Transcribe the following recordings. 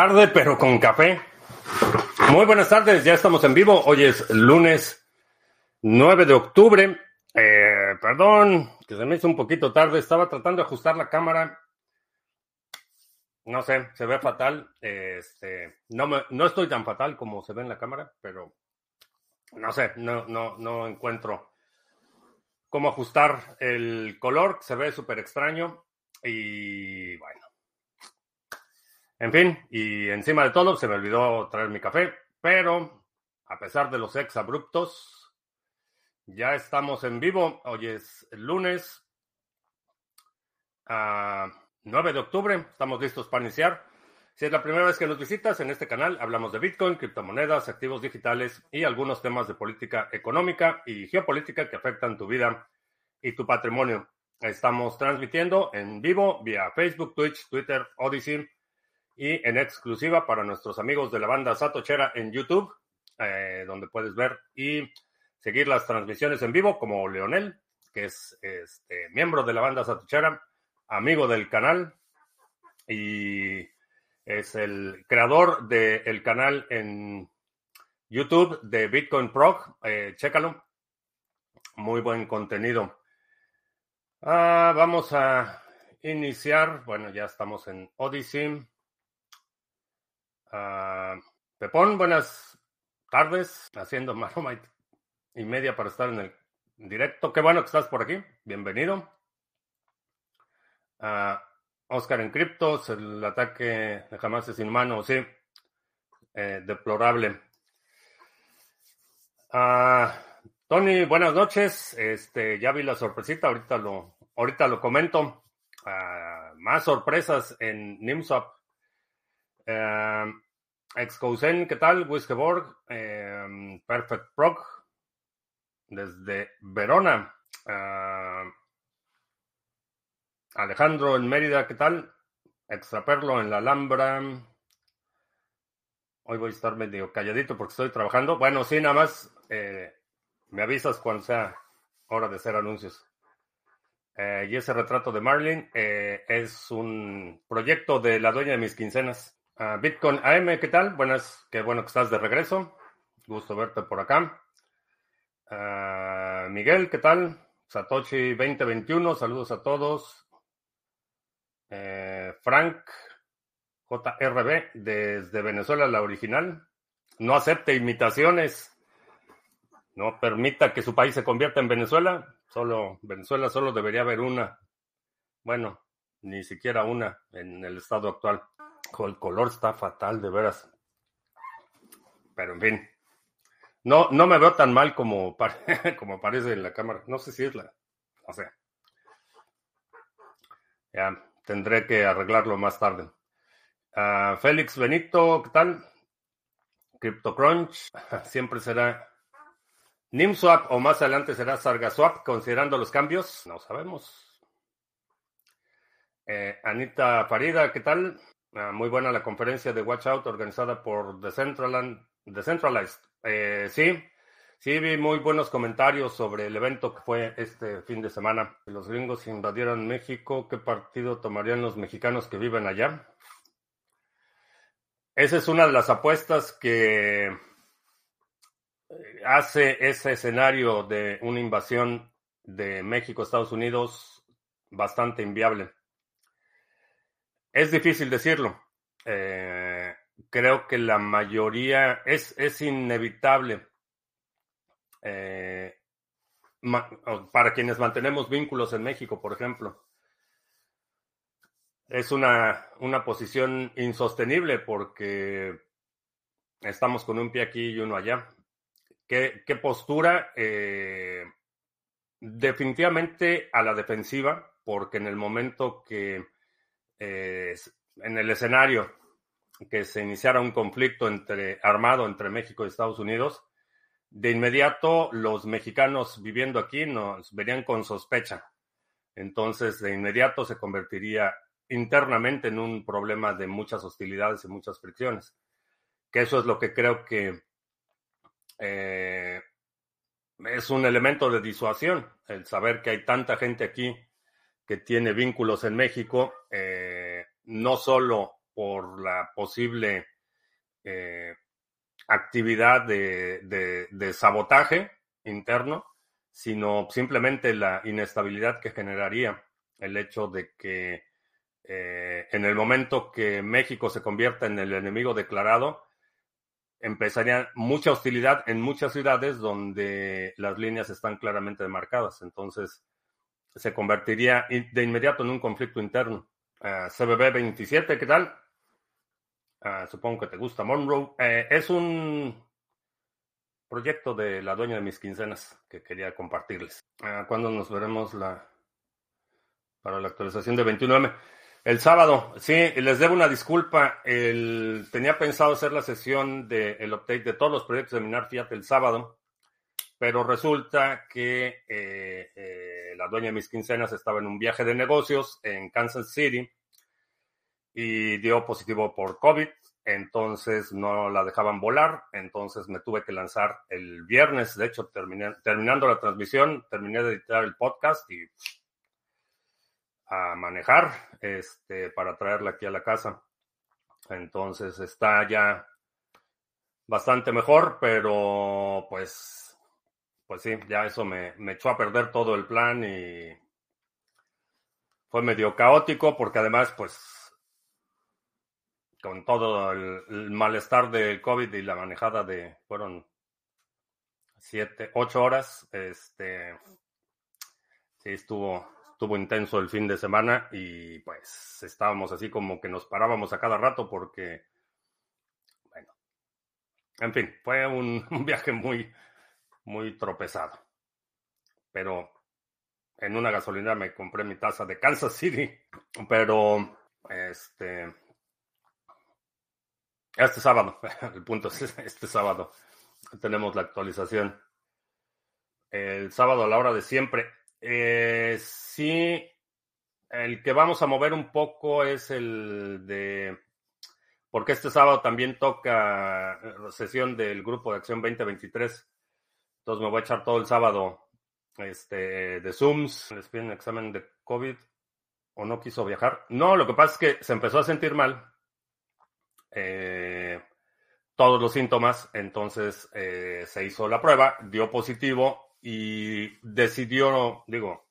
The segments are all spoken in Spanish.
Tarde, pero con café. Muy buenas tardes, ya estamos en vivo. Hoy es lunes 9 de octubre. Eh, perdón, que se me hizo un poquito tarde. Estaba tratando de ajustar la cámara. No sé, se ve fatal. Este, no, me, no estoy tan fatal como se ve en la cámara, pero no sé, no, no, no encuentro cómo ajustar el color. Se ve súper extraño. Y bueno. En fin, y encima de todo se me olvidó traer mi café, pero a pesar de los ex abruptos, ya estamos en vivo. Hoy es lunes a 9 de octubre. Estamos listos para iniciar. Si es la primera vez que nos visitas en este canal, hablamos de Bitcoin, criptomonedas, activos digitales y algunos temas de política económica y geopolítica que afectan tu vida y tu patrimonio. Estamos transmitiendo en vivo vía Facebook, Twitch, Twitter, Odyssey y en exclusiva para nuestros amigos de la banda Satochera en YouTube, eh, donde puedes ver y seguir las transmisiones en vivo como Leonel, que es este, miembro de la banda Satochera, amigo del canal y es el creador del canal en YouTube de Bitcoin Prog. Eh, chécalo. Muy buen contenido. Ah, vamos a iniciar. Bueno, ya estamos en Odyssey. Uh, Pepón, buenas tardes, haciendo maroma y media para estar en el directo. Qué bueno que estás por aquí, bienvenido. Uh, Oscar en criptos, el ataque de jamás es inhumano, sí, eh, deplorable. Uh, Tony, buenas noches. Este, ya vi la sorpresita, ahorita lo, ahorita lo comento. más sorpresas en NIMSWAP. Eh, Excousen, ¿qué tal? Wiskeborg, eh, Perfect Prog, desde Verona. Uh, Alejandro en Mérida, ¿qué tal? Extraperlo en la Alhambra. Hoy voy a estar medio calladito porque estoy trabajando. Bueno, sí, nada más eh, me avisas cuando sea hora de hacer anuncios. Eh, y ese retrato de Marlin eh, es un proyecto de la dueña de mis quincenas. Uh, Bitcoin AM, ¿qué tal? Buenas, qué bueno que estás de regreso. Gusto verte por acá. Uh, Miguel, ¿qué tal? Satoshi 2021, saludos a todos. Eh, Frank JRB, desde Venezuela, la original. No acepte imitaciones. No permita que su país se convierta en Venezuela. Solo Venezuela solo debería haber una. Bueno, ni siquiera una en el estado actual. El color está fatal, de veras. Pero en fin. No, no me veo tan mal como, como parece en la cámara. No sé si es la. No sé. Ya, tendré que arreglarlo más tarde. Uh, Félix Benito, ¿qué tal? CryptoCrunch, siempre será NIMSWAP o más adelante será SargaSwap, considerando los cambios. No sabemos. Eh, Anita Farida, ¿qué tal? Uh, muy buena la conferencia de Watch Out organizada por Decentralized. Eh, sí, sí, vi muy buenos comentarios sobre el evento que fue este fin de semana. Si los gringos invadieran México, ¿qué partido tomarían los mexicanos que viven allá? Esa es una de las apuestas que hace ese escenario de una invasión de México a Estados Unidos bastante inviable. Es difícil decirlo. Eh, creo que la mayoría es, es inevitable. Eh, para quienes mantenemos vínculos en México, por ejemplo. Es una, una posición insostenible porque estamos con un pie aquí y uno allá. ¿Qué, qué postura? Eh, definitivamente a la defensiva, porque en el momento que eh, en el escenario que se iniciara un conflicto entre, armado entre México y Estados Unidos, de inmediato los mexicanos viviendo aquí nos verían con sospecha. Entonces, de inmediato se convertiría internamente en un problema de muchas hostilidades y muchas fricciones. Que eso es lo que creo que eh, es un elemento de disuasión, el saber que hay tanta gente aquí que tiene vínculos en México, eh, no solo por la posible eh, actividad de, sabotaje interno, sino simplemente la inestabilidad que generaría el hecho de que eh, en el momento que México se convierta en el enemigo declarado, empezaría mucha hostilidad en muchas ciudades donde las líneas están claramente demarcadas. Entonces, se convertiría de inmediato en un conflicto interno. Uh, CBB 27, ¿qué tal? Uh, supongo que te gusta Monroe. Eh, es un proyecto de la dueña de mis quincenas que quería compartirles. Uh, ¿Cuándo nos veremos la para la actualización de 29M? El sábado, sí, les debo una disculpa. El, tenía pensado hacer la sesión del update de todos los proyectos de Minar Fiat el sábado, pero resulta que eh, eh, la dueña de mis quincenas estaba en un viaje de negocios en Kansas City y dio positivo por COVID, entonces no la dejaban volar, entonces me tuve que lanzar el viernes, de hecho terminando la transmisión, terminé de editar el podcast y a manejar este, para traerla aquí a la casa. Entonces está ya bastante mejor, pero pues, pues sí, ya eso me, echó a perder todo el plan y fue medio caótico porque además, pues, con todo el, malestar del COVID y la manejada de, fueron siete, ocho horas, este, sí estuvo, estuvo intenso el fin de semana y pues estábamos así como que nos parábamos a cada rato porque, bueno, en fin, fue un, viaje muy, muy tropezado. Pero en una gasolina me compré mi taza de Kansas City, pero este, este sábado, el punto es este sábado tenemos la actualización. El sábado a la hora de siempre. Eh, sí, el que vamos a mover un poco es el de, porque este sábado también toca eh, sesión del Grupo de Acción 2023. Entonces me voy a echar todo el sábado este, de Zooms. Les piden examen de COVID o no quiso viajar. No, lo que pasa es que se empezó a sentir mal. Eh, todos los síntomas, entonces eh, se hizo la prueba, dio positivo y decidió, digo,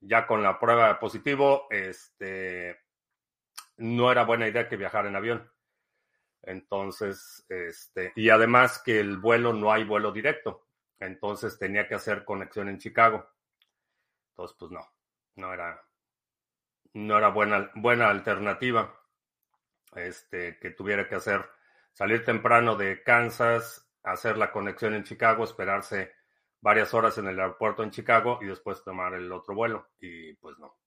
ya con la prueba positivo, este, no era buena idea que viajara en avión. Entonces, este, y además que el vuelo no hay vuelo directo. Entonces tenía que hacer conexión en Chicago. Entonces, pues no, no era, no era buena, buena alternativa. Este, que tuviera que hacer, salir temprano de Kansas, hacer la conexión en Chicago, esperarse varias horas en el aeropuerto en Chicago y después tomar el otro vuelo. Y pues no,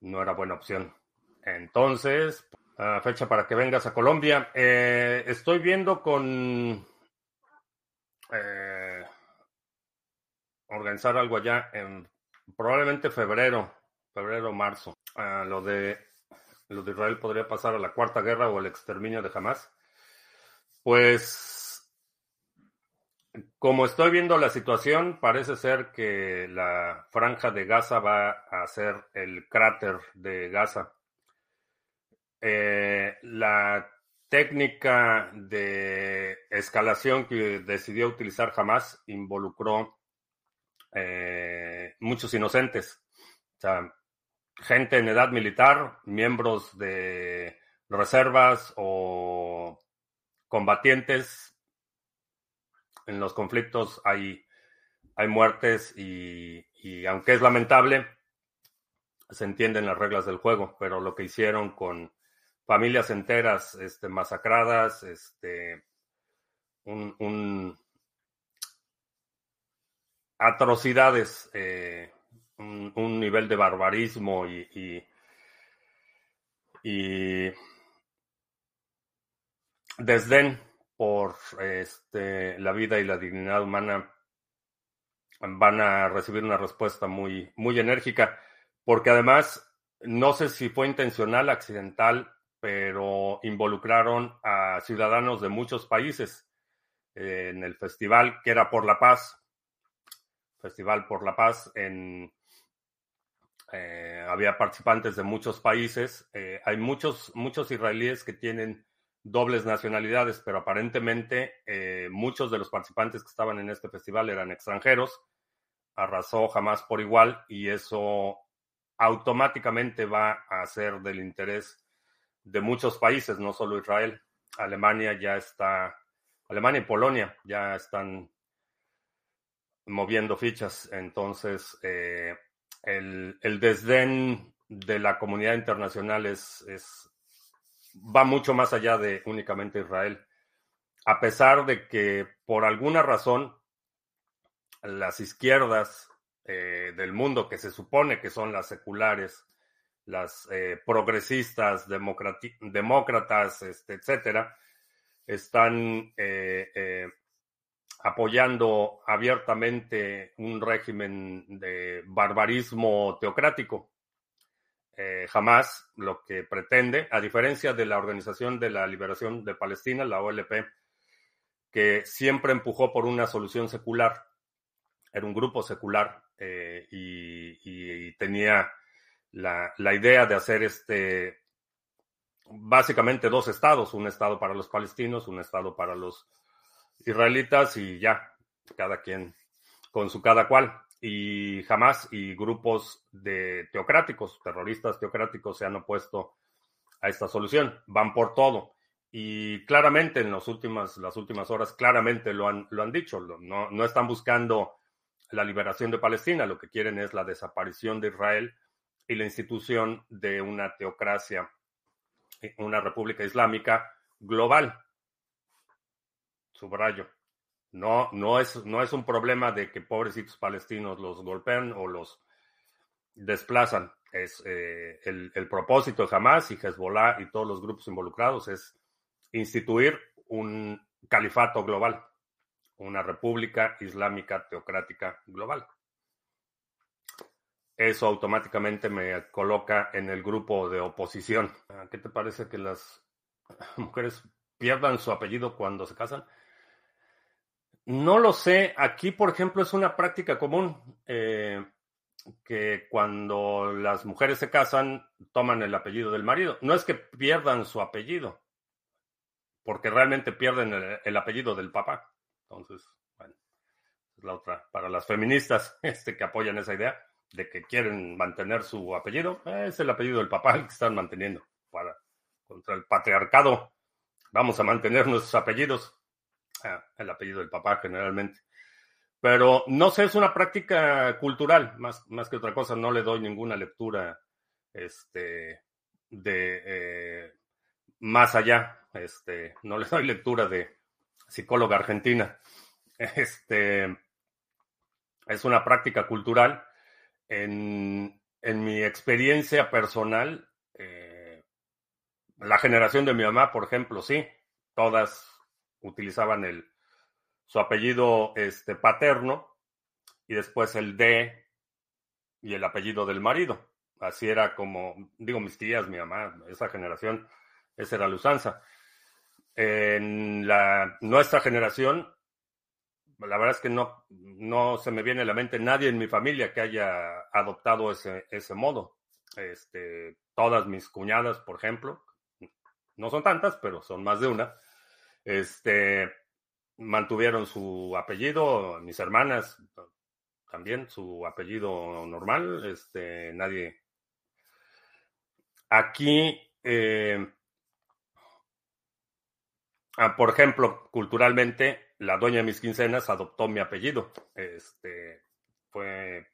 no era buena opción. Entonces, fecha para que vengas a Colombia. Eh, estoy viendo con eh, organizar algo allá en probablemente febrero, febrero, marzo. Ah, lo de lo de Israel podría pasar a la cuarta guerra o el exterminio de Hamas. Pues como estoy viendo la situación, parece ser que la franja de Gaza va a ser el cráter de Gaza. Eh, la técnica de escalación que decidió utilizar Hamas involucró eh, muchos inocentes. O sea, gente en edad militar, miembros de reservas o combatientes en los conflictos hay, hay muertes y, aunque es lamentable, se entienden las reglas del juego, pero lo que hicieron con familias enteras este, masacradas, este, atrocidades, eh, un, nivel de barbarismo y, y, y desdén por este, la vida y la dignidad humana van a recibir una respuesta muy, muy enérgica, porque además, no sé si fue intencional, accidental, pero involucraron a ciudadanos de muchos países en el festival que era por la paz, Festival por la Paz Eh, había participantes de muchos países. Eh, hay muchos, muchos israelíes que tienen dobles nacionalidades, pero aparentemente eh, muchos de los participantes que estaban en este festival eran extranjeros. Arrasó jamás por igual y eso automáticamente va a ser del interés de muchos países, no solo Israel. Alemania ya está, Alemania y Polonia ya están moviendo fichas. Entonces, eh, el, el, desdén de la comunidad internacional es, es, va mucho más allá de únicamente Israel. A pesar de que por alguna razón las izquierdas eh, del mundo, que se supone que son las seculares, las eh, progresistas, demócratas, este, etcétera, están eh, eh, apoyando abiertamente un régimen de barbarismo teocrático. Jamás lo que pretende, a diferencia de la Organización de la Liberación de Palestina, la OLP, que siempre empujó por una solución secular, era un grupo secular y, tenía la, la, idea de hacer este básicamente dos estados, un estado para los palestinos, un estado para los israelitas y ya, cada quien con su cada cual. Y jamás y grupos de teocráticos, terroristas teocráticos se han opuesto a esta solución. Van por todo. Y claramente en las últimas, las últimas horas, claramente lo han, lo han dicho. No, no están buscando la liberación de Palestina, lo que quieren es la desaparición de Israel y la institución de una teocracia, una república islámica global subrayo. No, no es, no es un problema de que pobrecitos palestinos los golpean o los desplazan. Es eh, el, el, propósito de Hamas y Hezbollah y todos los grupos involucrados es instituir un califato global, una república islámica teocrática global. Eso automáticamente me coloca en el grupo de oposición. ¿Qué te parece que las mujeres pierdan su apellido cuando se casan? No lo sé. Aquí, por ejemplo, es una práctica común eh, que cuando las mujeres se casan, toman el apellido del marido. No es que pierdan su apellido, porque realmente pierden el, el apellido del papá. Entonces, bueno, es la otra. Para las feministas este, que apoyan esa idea de que quieren mantener su apellido, es el apellido del papá el que están manteniendo. Para, contra el patriarcado, vamos a mantener nuestros apellidos el apellido del papá generalmente. Pero no sé, es una práctica cultural, más, más que otra cosa. No le doy ninguna lectura este, de eh, más allá. Este, no le doy lectura de psicóloga argentina. Este, es una práctica cultural. En, en mi experiencia personal, eh, la generación de mi mamá, por ejemplo, sí, todas utilizaban el, su apellido este, paterno y después el de y el apellido del marido. Así era como, digo, mis tías, mi mamá, esa generación, esa era la usanza. En la, nuestra generación, la verdad es que no, no se me viene a la mente nadie en mi familia que haya adoptado ese, ese modo. Este, todas mis cuñadas, por ejemplo, no son tantas, pero son más de una, este, mantuvieron su apellido, mis hermanas también, su apellido normal, este, nadie. Aquí, eh, ah, por ejemplo, culturalmente, la dueña de mis quincenas adoptó mi apellido. Este, fue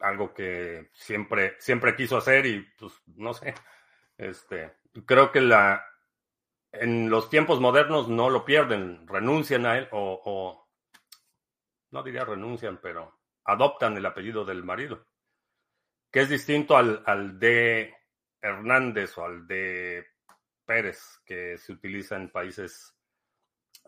algo que siempre, siempre quiso hacer y pues no sé. Este, creo que la, en los tiempos modernos no lo pierden, renuncian a él o, o, no diría renuncian, pero adoptan el apellido del marido, que es distinto al, al de Hernández o al de Pérez, que se utiliza en países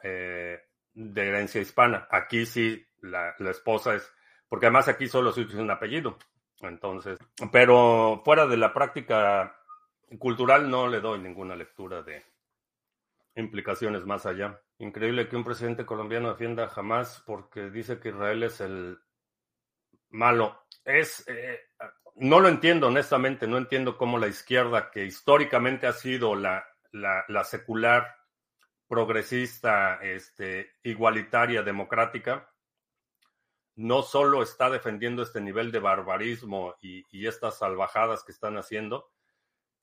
eh, de herencia hispana. Aquí sí, la, esposa es, porque además aquí solo se utiliza un apellido. Entonces, pero fuera de la práctica cultural no le doy ninguna lectura de, implicaciones más allá. Increíble que un presidente colombiano defienda jamás porque dice que Israel es el malo. Es, eh, no lo entiendo, honestamente, no entiendo cómo la izquierda, que históricamente ha sido la, la, secular, progresista, este, igualitaria, democrática, no solo está defendiendo este nivel de barbarismo y, estas salvajadas que están haciendo,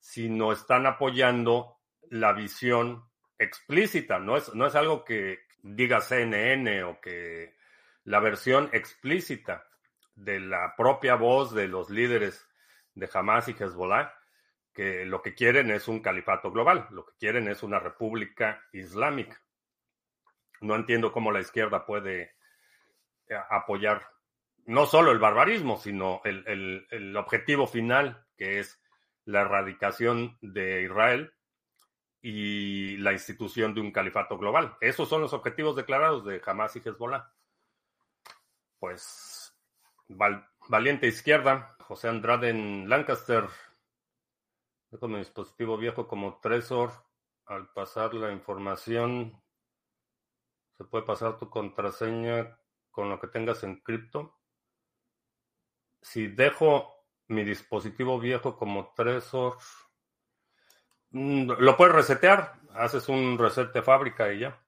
sino están apoyando la visión explícita. No es, no es algo que diga CNN o que la versión explícita de la propia voz de los líderes de Hamas y Hezbollah, que lo que quieren es un califato global, lo que quieren es una república islámica. No entiendo cómo la izquierda puede eh, apoyar no solo el barbarismo, sino el, el objetivo final, que es la erradicación de Israel y la institución de un califato global. Esos son los objetivos declarados de Hamas y Hezbollah. Pues valiente izquierda, José Andrade en Lancaster. Dejo mi dispositivo viejo como Tresor. Al pasar la información, se puede pasar tu contraseña con lo que tengas en cripto. Si dejo mi dispositivo viejo como Tresor, Mm, lo puedes resetear, haces un reset de fábrica y ya.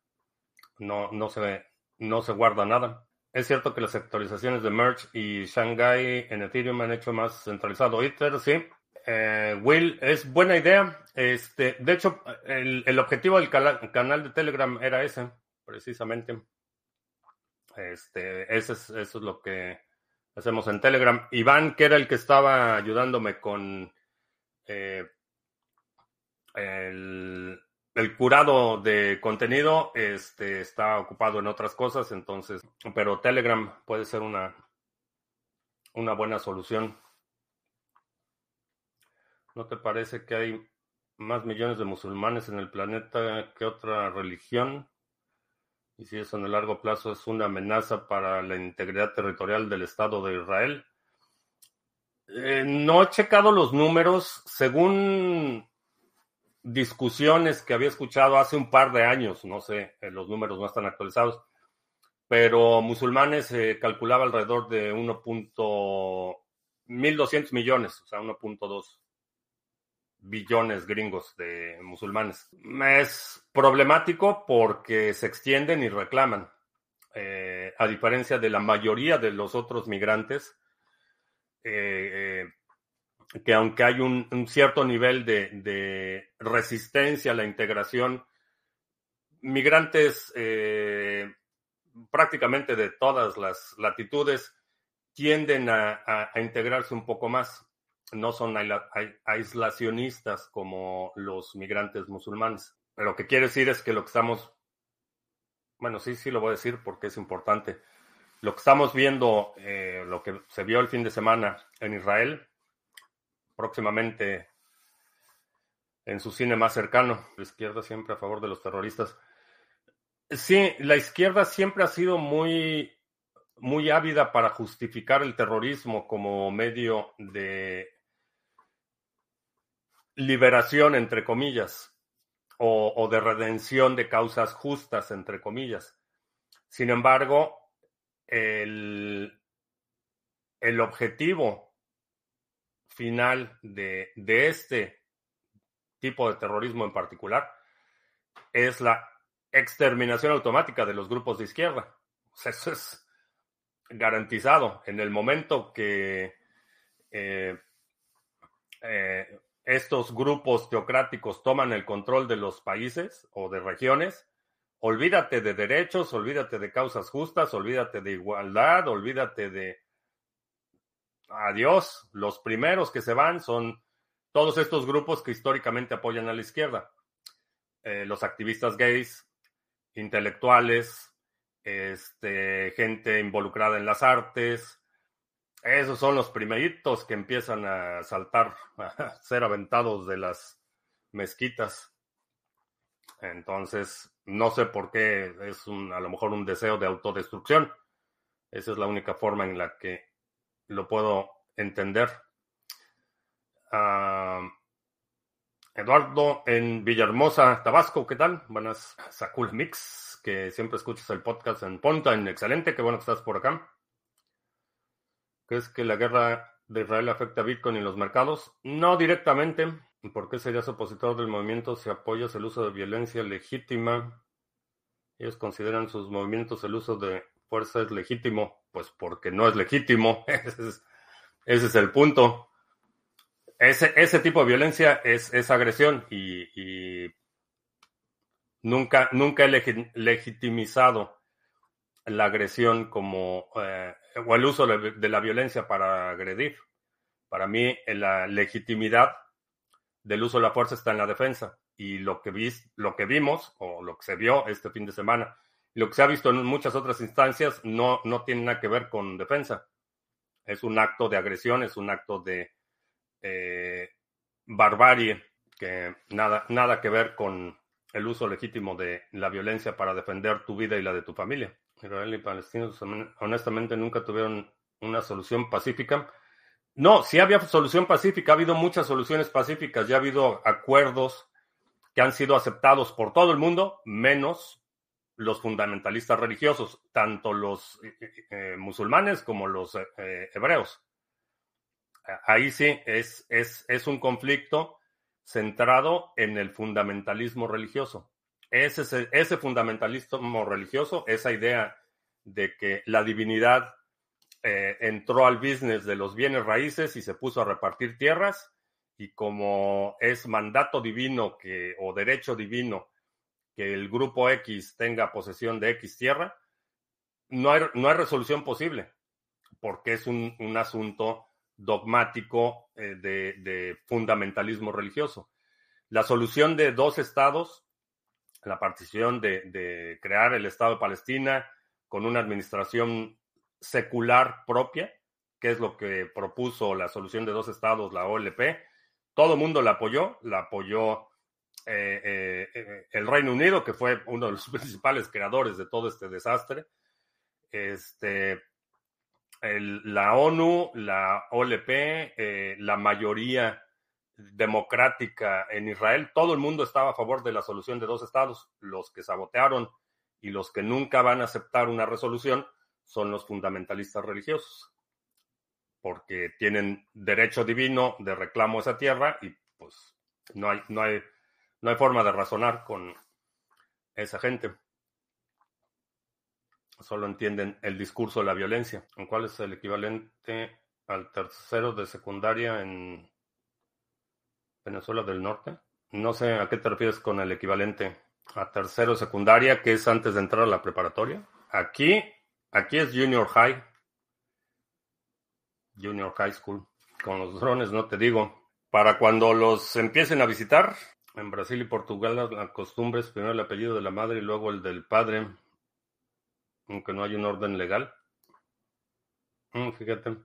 No, no, se, no se guarda nada. Es cierto que las actualizaciones de Merge y Shanghai en Ethereum han hecho más centralizado Ether, sí. Eh, Will, es buena idea. Este, de hecho, el, objetivo del canal de Telegram era ese, precisamente. Este, ese es, eso es lo que hacemos en Telegram. Iván, que era el que estaba ayudándome con eh, el, curado de contenido este, está ocupado en otras cosas, entonces, pero Telegram puede ser una, una buena solución. ¿No te parece que hay más millones de musulmanes en el planeta que otra religión? Y si eso en el largo plazo es una amenaza para la integridad territorial del Estado de Israel. Eh, no he checado los números. Según discusiones que había escuchado hace un par de años, no sé, eh, los números no están actualizados, pero musulmanes se calculaba alrededor de 1.1200 millones, o sea, 1.2 billones gringos de musulmanes. Es problemático porque se extienden y reclaman, eh, a diferencia de la mayoría de los otros migrantes. Eh, que aunque hay un, cierto nivel de, resistencia a la integración, migrantes eh, prácticamente de todas las latitudes tienden a, integrarse un poco más. No son aislacionistas como los migrantes musulmanes. Pero lo que quiere decir es que lo que estamos, bueno, sí, sí lo voy a decir porque es importante. Lo que estamos viendo, eh, lo que se vio el fin de semana en Israel, próximamente en su cine más cercano. La izquierda siempre a favor de los terroristas. Sí, la izquierda siempre ha sido muy, muy ávida para justificar el terrorismo como medio de liberación, entre comillas, o, de redención de causas justas, entre comillas. Sin embargo, el, el objetivo final de, este tipo de terrorismo en particular es la exterminación automática de los grupos de izquierda. eso es garantizado. En el momento que eh, eh, estos grupos teocráticos toman el control de los países o de regiones, olvídate de derechos, olvídate de causas justas, olvídate de igualdad, olvídate de adiós. Los primeros que se van son todos estos grupos que históricamente apoyan a la izquierda. Eh, los activistas gays, intelectuales, este, gente involucrada en las artes. Esos son los primeritos que empiezan a saltar, a ser aventados de las mezquitas. Entonces, no sé por qué es un, a lo mejor un deseo de autodestrucción. Esa es la única forma en la que lo puedo entender. Ah, Eduardo en Villahermosa, Tabasco, ¿qué tal? Buenas, Sakul Mix, que siempre escuchas el podcast en Ponta, en excelente, qué bueno que estás por acá. ¿Crees que la guerra de Israel afecta a Bitcoin y los mercados? No directamente. ¿Por qué serías opositor del movimiento si apoyas el uso de violencia legítima? Ellos consideran sus movimientos el uso de fuerza es legítimo. Pues porque no es legítimo. ese, es, el punto. Ese, tipo de violencia es, es agresión y, nunca, nunca he legitimizado la agresión como eh, o el uso de la violencia para agredir. Para mí, la legitimidad del uso de la fuerza está en la defensa. Y lo que, lo que vimos, o lo que se vio este fin de semana, lo que se ha visto en muchas otras instancias, no, no tiene nada que ver con defensa. Es un acto de agresión, es un acto de eh, barbarie, que nada, nada que ver con el uso legítimo de la violencia para defender tu vida y la de tu familia. Israel y palestinos honestamente nunca tuvieron una solución pacífica. No, sí había solución pacífica, ha habido muchas soluciones pacíficas, ya ha habido acuerdos que han sido aceptados por todo el mundo, menos los fundamentalistas religiosos, tanto los eh, eh, eh, musulmanes como los hebreos. Ahí sí es, es, es un conflicto centrado en el fundamentalismo religioso. Ese, ese fundamentalismo religioso, esa idea de que la divinidad eh, entró al business de los bienes raíces y se puso a repartir tierras, y como es mandato divino que, o derecho divino que el grupo X tenga posesión de X tierra, no hay, no hay resolución posible, porque es un, asunto dogmático eh, de, de fundamentalismo religioso. La solución de dos estados la partición de, crear el Estado de Palestina con una administración secular propia, que es lo que propuso la solución de dos estados, la OLP. Todo el mundo la apoyó, la apoyó eh, eh, eh, el Reino Unido, que fue uno de los principales creadores de todo este desastre. Este, la ONU, la OLP, la mayoría democrática en Israel, todo el mundo estaba a favor de la solución de dos estados. Los que sabotearon y los que nunca van a aceptar una resolución son los fundamentalistas religiosos, porque tienen derecho divino de reclamo a esa tierra y pues no hay, no hay, no hay forma de razonar con esa gente. Solo entienden el discurso de la violencia. ¿Cuál es el equivalente al tercero de secundaria en Venezuela del Norte. No sé a qué te refieres con el equivalente a tercero secundaria, que es antes de entrar a la preparatoria. Aquí, aquí es Junior High. Junior High School. Con los drones, no te digo. Para cuando los empiecen a visitar, en Brasil y Portugal la costumbre es primero el apellido de la madre y luego el del padre, aunque no hay un orden legal. Mm, fíjate.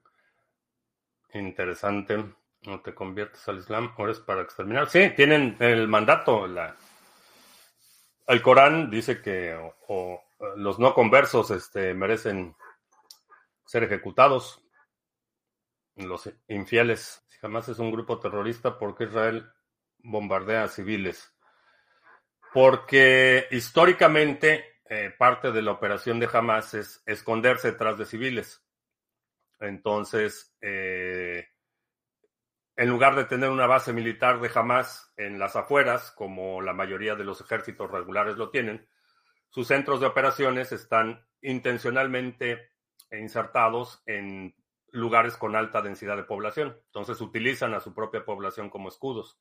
Interesante no te conviertes al Islam, o para exterminar. Sí, tienen el mandato. El Corán dice que los no conversos este, merecen ser ejecutados. Los infieles. Si jamás es un grupo terrorista, ¿por qué Israel bombardea a civiles? Porque históricamente eh, parte de la operación de Hamas es esconderse detrás de civiles. Entonces, eh, en lugar de tener una base militar de Hamas en las afueras, como la mayoría de los ejércitos regulares lo tienen, sus centros de operaciones están intencionalmente insertados en lugares con alta densidad de población. Entonces utilizan a su propia población como escudos.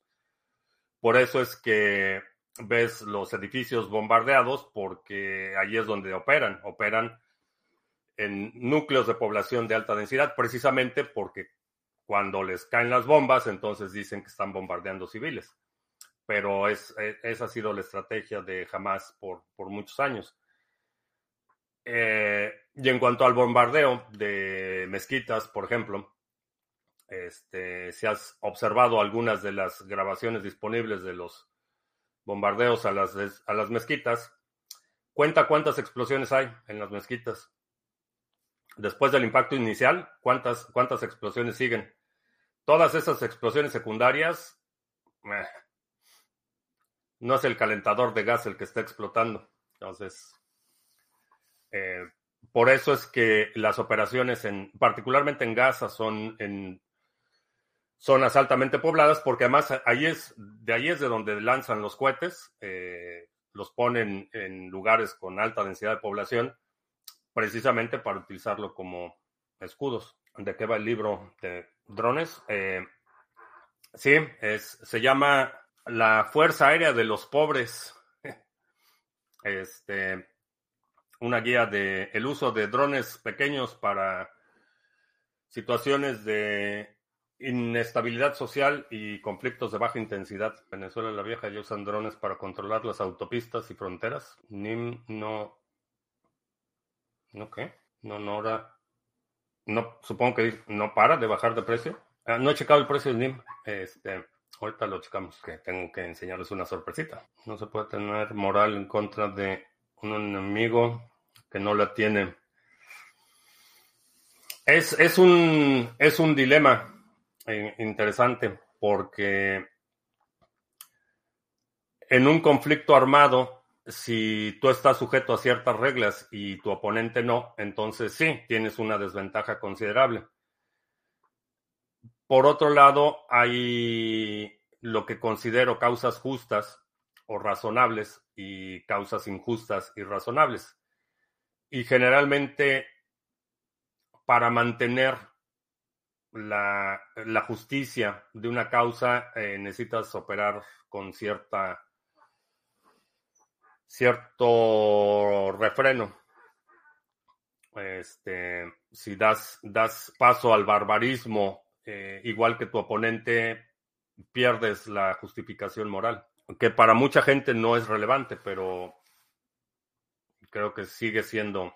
Por eso es que ves los edificios bombardeados porque allí es donde operan. Operan en núcleos de población de alta densidad, precisamente porque cuando les caen las bombas, entonces dicen que están bombardeando civiles. Pero es, e, esa ha sido la estrategia de Hamas por, muchos años. Eh, y en cuanto al bombardeo de mezquitas, por ejemplo, este, si has observado algunas de las grabaciones disponibles de los bombardeos a las mezquitas, cuenta cuántas explosiones hay en las mezquitas. Después del impacto inicial, ¿cuántas, cuántas explosiones siguen? todas esas explosiones secundarias, no es el calentador de gas el que está explotando. Entonces, eh, por eso es que las operaciones, en, particularmente en Gaza, son en zonas altamente pobladas, porque además es, de ahí es de donde lanzan los cohetes, eh, los ponen en lugares con alta densidad de población, precisamente para utilizarlo como escudos. ¿De qué va el libro de drones? Eh, sí, es, se llama La Fuerza Aérea de los Pobres. Este, una guía de el uso de drones pequeños para situaciones de inestabilidad social y conflictos de baja intensidad. Venezuela la Vieja ya usan drones para controlar las autopistas y fronteras. NIM no. ¿No qué? No, no, ahora. No, supongo que no para de bajar de precio. Ah, no he checado el precio del NIM. Este, ahorita lo checamos, que tengo que enseñarles una sorpresita. No se puede tener moral en contra de un enemigo que no la tiene. Es, es, un, es un dilema eh, interesante porque en un conflicto armado, si tú estás sujeto a ciertas reglas y tu oponente no, entonces sí, tienes una desventaja considerable. Por otro lado, hay lo que considero causas justas o razonables y causas injustas y razonables. Y generalmente para mantener la, justicia de una causa eh, necesitas operar con cierta cierto refreno. Este, si das, das paso al barbarismo, eh, igual que tu oponente, pierdes la justificación moral, que para mucha gente no es relevante, pero creo que sigue siendo,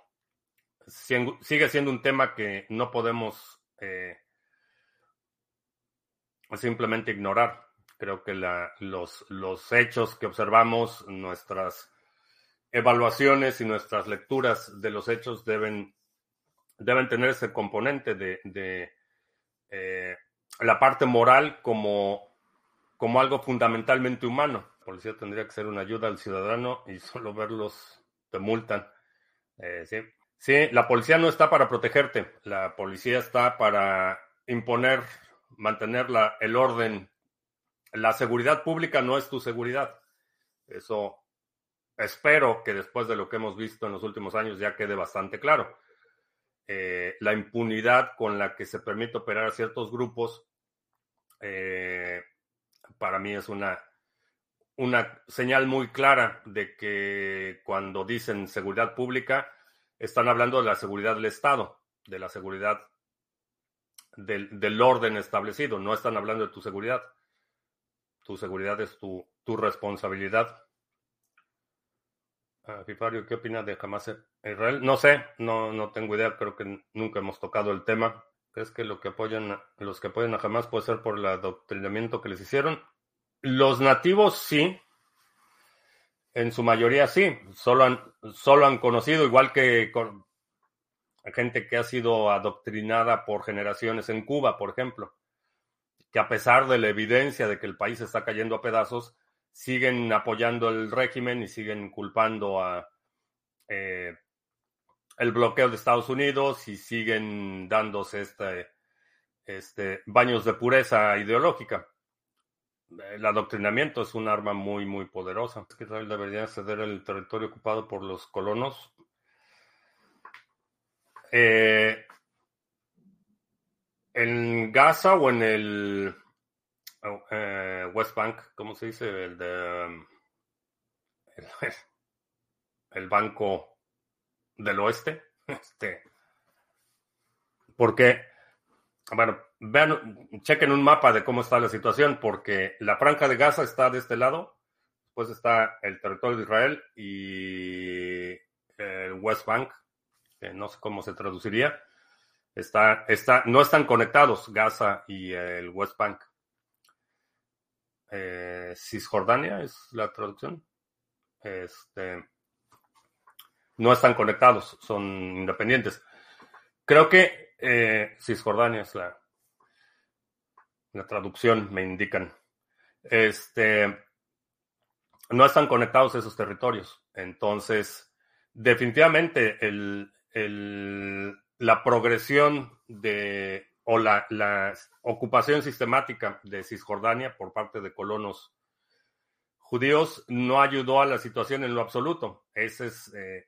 sigue siendo un tema que no podemos eh, simplemente ignorar. Creo que la, los, los hechos que observamos, nuestras evaluaciones y nuestras lecturas de los hechos deben, deben tener ese componente de, eh, la parte moral como, como algo fundamentalmente humano. La policía tendría que ser una ayuda al ciudadano y solo verlos te multan. Eh, sí. sí, la policía no está para protegerte, la policía está para imponer, mantener la, el orden. La seguridad pública no es tu seguridad. Eso espero que después de lo que hemos visto en los últimos años ya quede bastante claro. Eh, la impunidad con la que se permite operar a ciertos grupos, eh, para mí es una una señal muy clara de que cuando dicen seguridad pública, están hablando de la seguridad del Estado, de la seguridad del, orden establecido, no están hablando de tu seguridad. Tu seguridad es tu, tu responsabilidad. Uh, ¿qué opina de Hamas Israel? No sé, no, no tengo idea, creo que nunca hemos tocado el tema. ¿Crees que que apoyan, los que apoyan a Hamas puede ser por el adoctrinamiento que les hicieron? Los nativos sí, en su mayoría sí, solo han, solo han conocido, igual que gente que ha sido adoctrinada por generaciones en Cuba, por ejemplo, que a pesar de la evidencia de que el país está cayendo a pedazos, siguen apoyando el régimen y siguen culpando a eh, el bloqueo de Estados Unidos y siguen dándose este, este baños de pureza ideológica el adoctrinamiento es un arma muy, muy poderosa. Que Israel debería ceder el territorio ocupado por los colonos. Eh, en Gaza o en el eh, West Bank, ¿cómo se dice? El de el, Banco del Oeste. Este, porque, bueno, vean, chequen un mapa de cómo está la situación, porque la franja de Gaza está de este lado, después está el territorio de Israel y el West Bank, no sé cómo se traduciría. Está, está, no están conectados Gaza y el West Bank. Eh, Cisjordania es la traducción. Este, no están conectados, son independientes. Creo que eh, Cisjordania es la, la traducción me indican. Este, no están conectados esos territorios. Entonces, definitivamente el, la progresión de o la, ocupación sistemática de Cisjordania por parte de colonos judíos no ayudó a la situación en lo absoluto. Ese es, eh,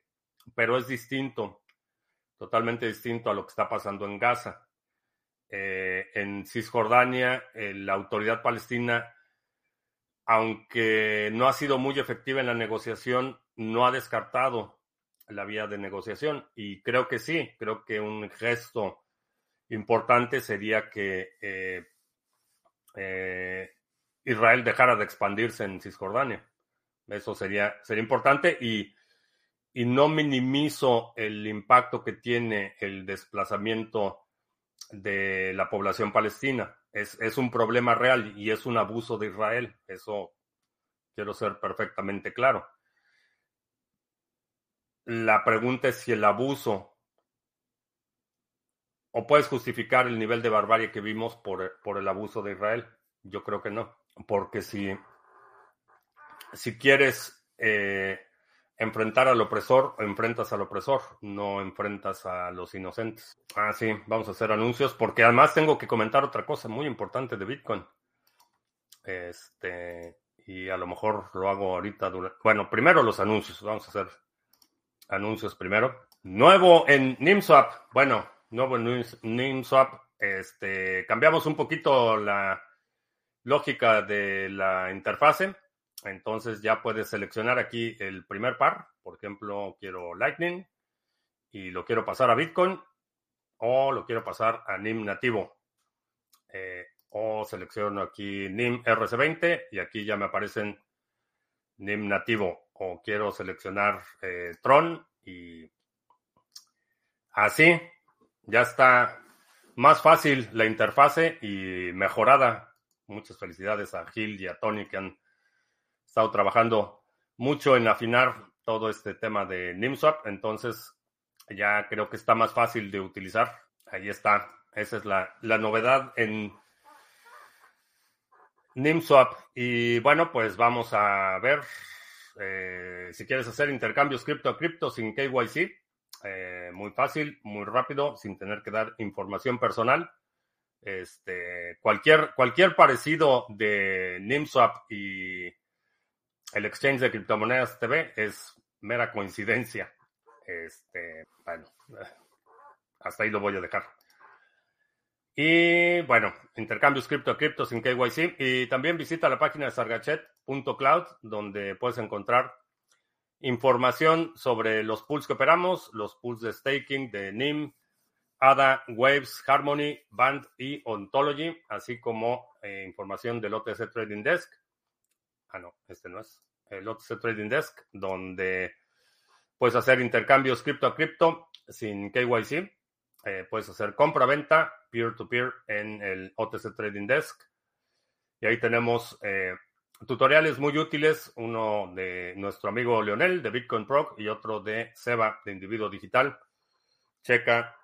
pero es distinto, totalmente distinto a lo que está pasando en Gaza. Eh, en Cisjordania, eh, la autoridad palestina, aunque no ha sido muy efectiva en la negociación, no ha descartado la vía de negociación. Y creo que sí, creo que un gesto importante sería que eh, eh, Israel dejara de expandirse en Cisjordania. Eso sería, sería importante y, y, no minimizo el impacto que tiene el desplazamiento de la población palestina. Es, es un problema real y es un abuso de Israel. Eso quiero ser perfectamente claro. La pregunta es si el abuso o puedes justificar el nivel de barbarie que vimos por, por el abuso de Israel. Yo creo que no, porque si, si quieres eh, enfrentar al opresor, enfrentas al opresor, no enfrentas a los inocentes. Ah, sí, vamos a hacer anuncios, porque además tengo que comentar otra cosa muy importante de Bitcoin. Este, y a lo mejor lo hago ahorita. Bueno, primero los anuncios, vamos a hacer anuncios primero. Nuevo en NIMSWAP. Bueno, nuevo NIMSWAP, este, cambiamos un poquito la lógica de la interfase. Entonces ya puedes seleccionar aquí el primer par. Por ejemplo, quiero Lightning y lo quiero pasar a Bitcoin o lo quiero pasar a NIM nativo. Eh, o selecciono aquí NIM RC20 y aquí ya me aparecen NIM nativo. O quiero seleccionar eh, Tron y así ya está más fácil la interfase y mejorada. Muchas felicidades a Gil y a Tony que han estado trabajando mucho en afinar todo este tema de NIMSWAP. Entonces, ya creo que está más fácil de utilizar. Ahí está. Esa es la, novedad en NIMSWAP. Y bueno, pues vamos a ver eh, si quieres hacer intercambios cripto a cripto sin KYC. Eh, muy fácil, muy rápido, sin tener que dar información personal. Este, cualquier, cualquier parecido de NIMSWAP y el exchange de criptomonedas TV es mera coincidencia. Este, bueno, hasta ahí lo voy a dejar. Y bueno, intercambios cripto a cripto sin KYC. Y también visita la página de sargachet.cloud, donde puedes encontrar información sobre los pools que operamos, los pools de staking de NIM, ADA, Waves, Harmony, Band y Ontology, así como eh, información del OTC Trading Desk. Ah, no, este no es. El OTC Trading Desk, donde puedes hacer intercambios cripto a cripto sin KYC. Eh, puedes hacer compra-venta peer-to-peer en el OTC Trading Desk. Y ahí tenemos eh, tutoriales muy útiles, uno de nuestro amigo Leonel de Bitcoin Pro y otro de Seba de Individuo Digital. Checa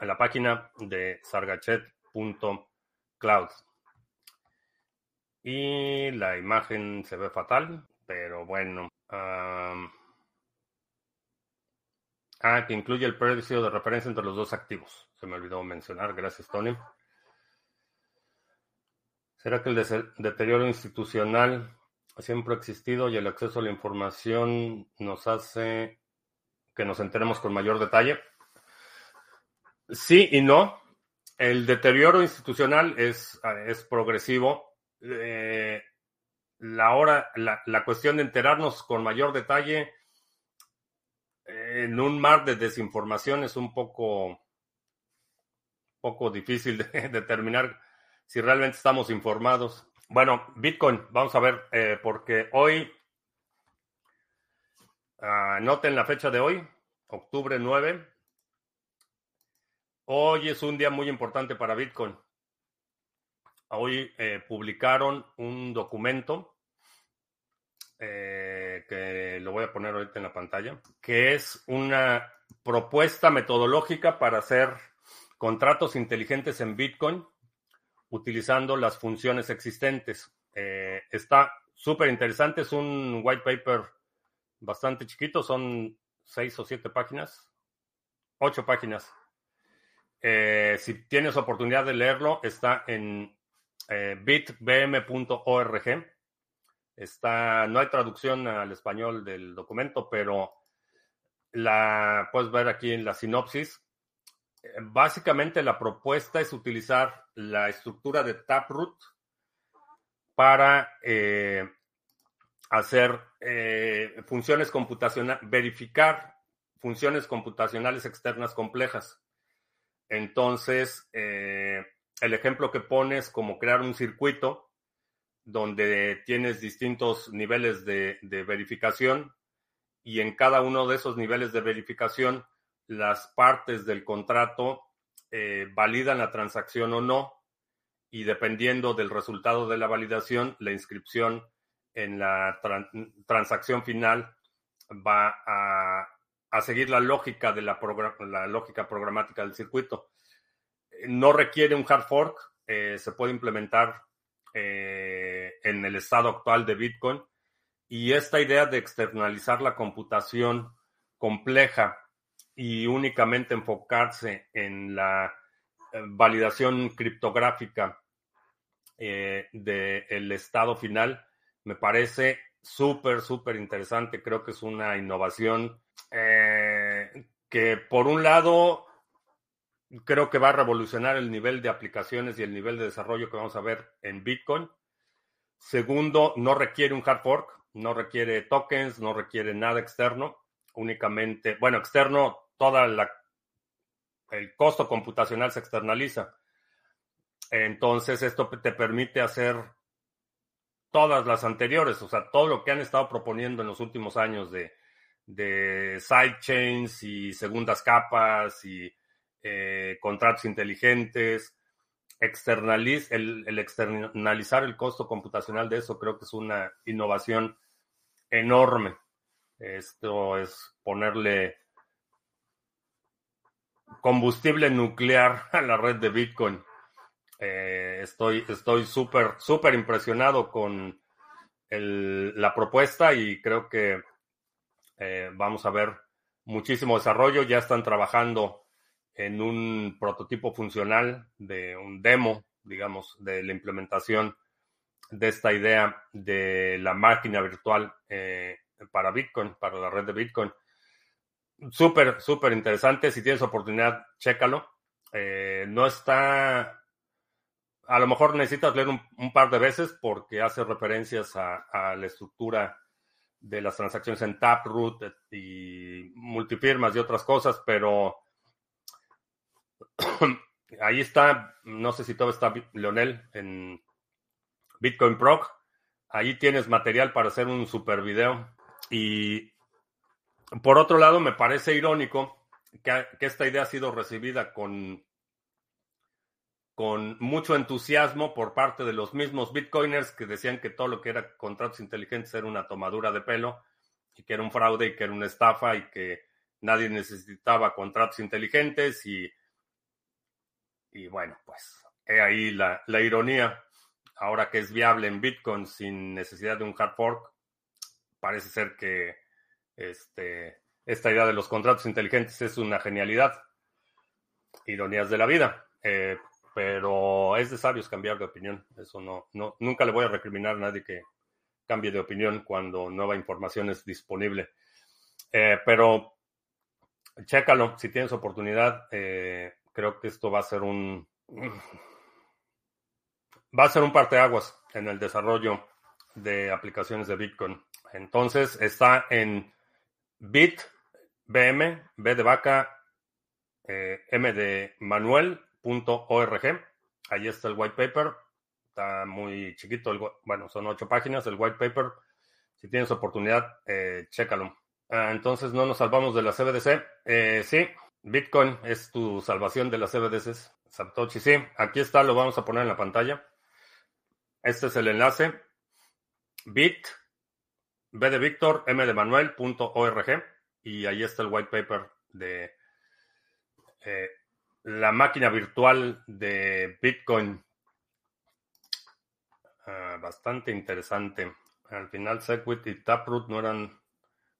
a la página de sargachet.cloud. Y la imagen se ve fatal, pero bueno. ah, que incluye el precio de referencia entre los dos activos. Se me olvidó mencionar. Gracias, Tony. ¿Será que el deterioro institucional siempre ha existido y el acceso a la información nos hace que nos enteremos con mayor detalle? Sí y no. El deterioro institucional es, es progresivo. Eh, la, hora, la, cuestión de enterarnos con mayor detalle en un mar de desinformación es un poco, poco difícil de determinar si realmente estamos informados. Bueno, Bitcoin, vamos a ver, eh, porque hoy, uh, noten la fecha de hoy, octubre 9. Hoy es un día muy importante para Bitcoin. Hoy eh, publicaron un documento eh, que lo voy a poner ahorita en la pantalla, que es una propuesta metodológica para hacer contratos inteligentes en Bitcoin utilizando las funciones existentes. Eh, está súper interesante, es un white paper bastante chiquito, son seis o siete páginas, ocho páginas. Eh, si tienes oportunidad de leerlo, está en eh, bitbm.org. Está, no hay traducción al español del documento, pero la puedes ver aquí en la sinopsis. Eh, básicamente la propuesta es utilizar la estructura de Taproot para eh, hacer eh, funciones computacionales, verificar funciones computacionales externas complejas. Entonces, el ejemplo que pones como crear un circuito donde tienes distintos niveles de verificación y en cada uno de esos niveles de verificación las partes del contrato eh, validan la transacción o no y dependiendo del resultado de la validación, la inscripción en la transacción final va a, seguir la lógica de la, lógica programática del circuito. No requiere un hard fork, eh, se puede implementar eh, en el estado actual de Bitcoin y esta idea de externalizar la computación compleja y únicamente enfocarse en la eh, validación criptográfica eh, del estado final me parece súper, súper interesante. Creo que es una innovación eh, que por un lado creo que va a revolucionar el nivel de aplicaciones y el nivel de desarrollo que vamos a ver en Bitcoin. Segundo, no requiere un hard fork no requiere tokens, no requiere nada externo, únicamente, bueno, externo, toda la, el costo computacional se externaliza. Entonces, esto te permite hacer todas las anteriores, o sea, todo lo que han estado proponiendo en los últimos años de, de sidechains y segundas capas y eh, contratos inteligentes, externaliz el, externalizar el costo computacional de eso creo que es una innovación enorme. Esto es ponerle combustible nuclear a la red de Bitcoin. Eh, estoy estoy súper, súper impresionado con la propuesta y creo que eh, vamos a ver muchísimo desarrollo. Ya están trabajando en un prototipo funcional de un demo, digamos, de la implementación de esta idea de la máquina virtual eh, para Bitcoin, para la red de Bitcoin. Súper, súper interesante. Si tienes oportunidad, chécalo. Eh, no está. A lo mejor necesitas leer un, par de veces porque hace referencias a, a, la estructura de las transacciones en Taproot y multifirmas y otras cosas, pero ahí está. No sé si todo está Leonel en Bitcoin Proc. Ahí tienes material para hacer un super video. Y por otro lado, me parece irónico que, esta idea ha sido recibida con, con mucho entusiasmo por parte de los mismos bitcoiners que decían que todo lo que era contratos inteligentes era una tomadura de pelo y que era un fraude y que era una estafa y que nadie necesitaba contratos inteligentes y, y bueno, pues he ahí la, la ironía. Ahora que es viable en Bitcoin sin necesidad de un hard fork, parece ser que este, esta idea de los contratos inteligentes es una genialidad. Ironías de la vida. Eh, pero es de sabios cambiar de opinión. Eso no, no, nunca le voy a recriminar a nadie que cambie de opinión cuando nueva información es disponible. Eh, pero chécalo, si tienes oportunidad, eh, creo que esto va a ser un va a ser un parteaguas en el desarrollo de aplicaciones de Bitcoin. Entonces está en bitbm, b de vaca, eh, m de manuel.org. Ahí está el white paper. Está muy chiquito. Bueno, son ocho páginas el white paper. Si tienes oportunidad, eh, chécalo. Ah, entonces no nos salvamos de la CBDC. Eh, sí, Bitcoin es tu salvación de las CBDCs. Satoshi, sí. Aquí está, lo vamos a poner en la pantalla. Este es el enlace bit b de Víctor m de Manuel.org y ahí está el white paper de eh, la máquina virtual de Bitcoin. Ah, bastante interesante. Al final, Segwit y Taproot no eran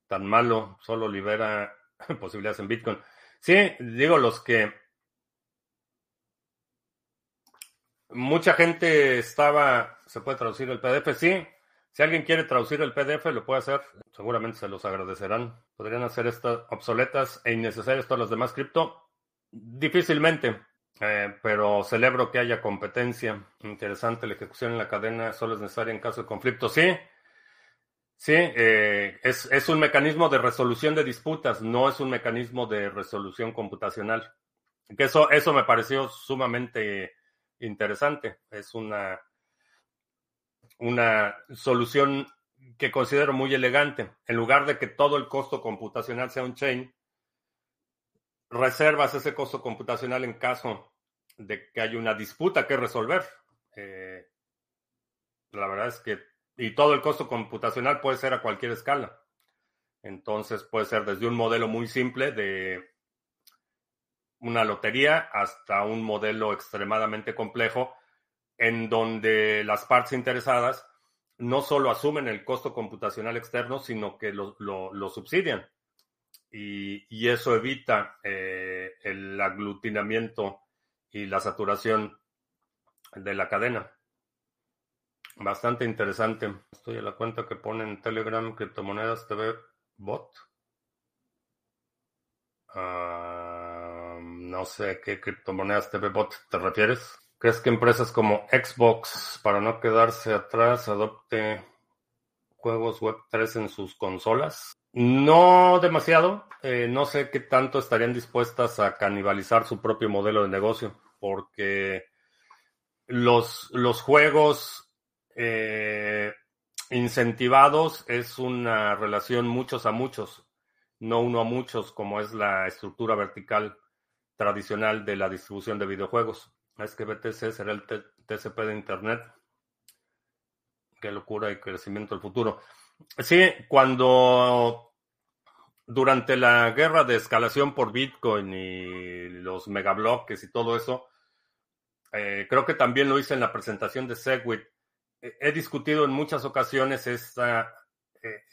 tan malo, solo libera posibilidades en Bitcoin. Sí, digo, los que mucha gente estaba, ¿se puede traducir el PDF? Sí. Si alguien quiere traducir el PDF, lo puede hacer. Seguramente se los agradecerán. Podrían hacer estas obsoletas e innecesarias todas las demás cripto. Difícilmente. Eh, pero celebro que haya competencia. Interesante, la ejecución en la cadena solo es necesaria en caso de conflicto. Sí, sí, eh, es, es, un mecanismo de resolución de disputas, no es un mecanismo de resolución computacional. Que eso, eso me pareció sumamente interesante. Es una, una solución que considero muy elegante. En lugar de que todo el costo computacional sea un chain, reservas ese costo computacional en caso de que haya una disputa que resolver. Eh, la verdad es que, y todo el costo computacional puede ser a cualquier escala. Entonces puede ser desde un modelo muy simple de una lotería hasta un modelo extremadamente complejo en donde las partes interesadas no solo asumen el costo computacional externo, sino que lo, lo subsidian y, eso evita eh, el aglutinamiento y la saturación de la cadena. Bastante interesante. Estoy a la cuenta que pone en Telegram Criptomonedas TV Bot. Ah, no sé qué criptomonedas TV Bot te refieres. ¿Crees que empresas como Xbox, para no quedarse atrás, adopte juegos Web 3 en sus consolas? No demasiado. Eh, no sé qué tanto estarían dispuestas a canibalizar su propio modelo de negocio, porque los, los juegos eh, incentivados es una relación muchos a muchos, no uno a muchos, como es la estructura vertical tradicional de la distribución de videojuegos. Es que BTC será el TCP de Internet. Qué locura y crecimiento del futuro. Sí, cuando durante la guerra de escalación por Bitcoin y los megabloques y todo eso, eh, creo que también lo hice en la presentación de Segwit. he discutido en muchas ocasiones esta, eh,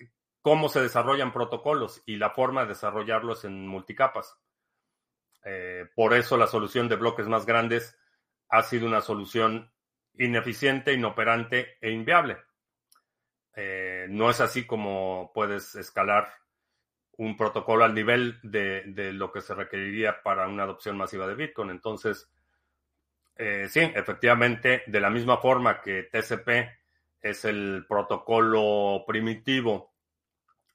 cómo se desarrollan protocolos y la forma de desarrollarlos en multicapas. Eh, por eso la solución de bloques más grandes ha sido una solución ineficiente, inoperante e inviable. Eh, no es así como puedes escalar un protocolo al nivel de, lo que se requeriría para una adopción masiva de Bitcoin. Entonces, eh, sí, efectivamente, de la misma forma que TCP es el protocolo primitivo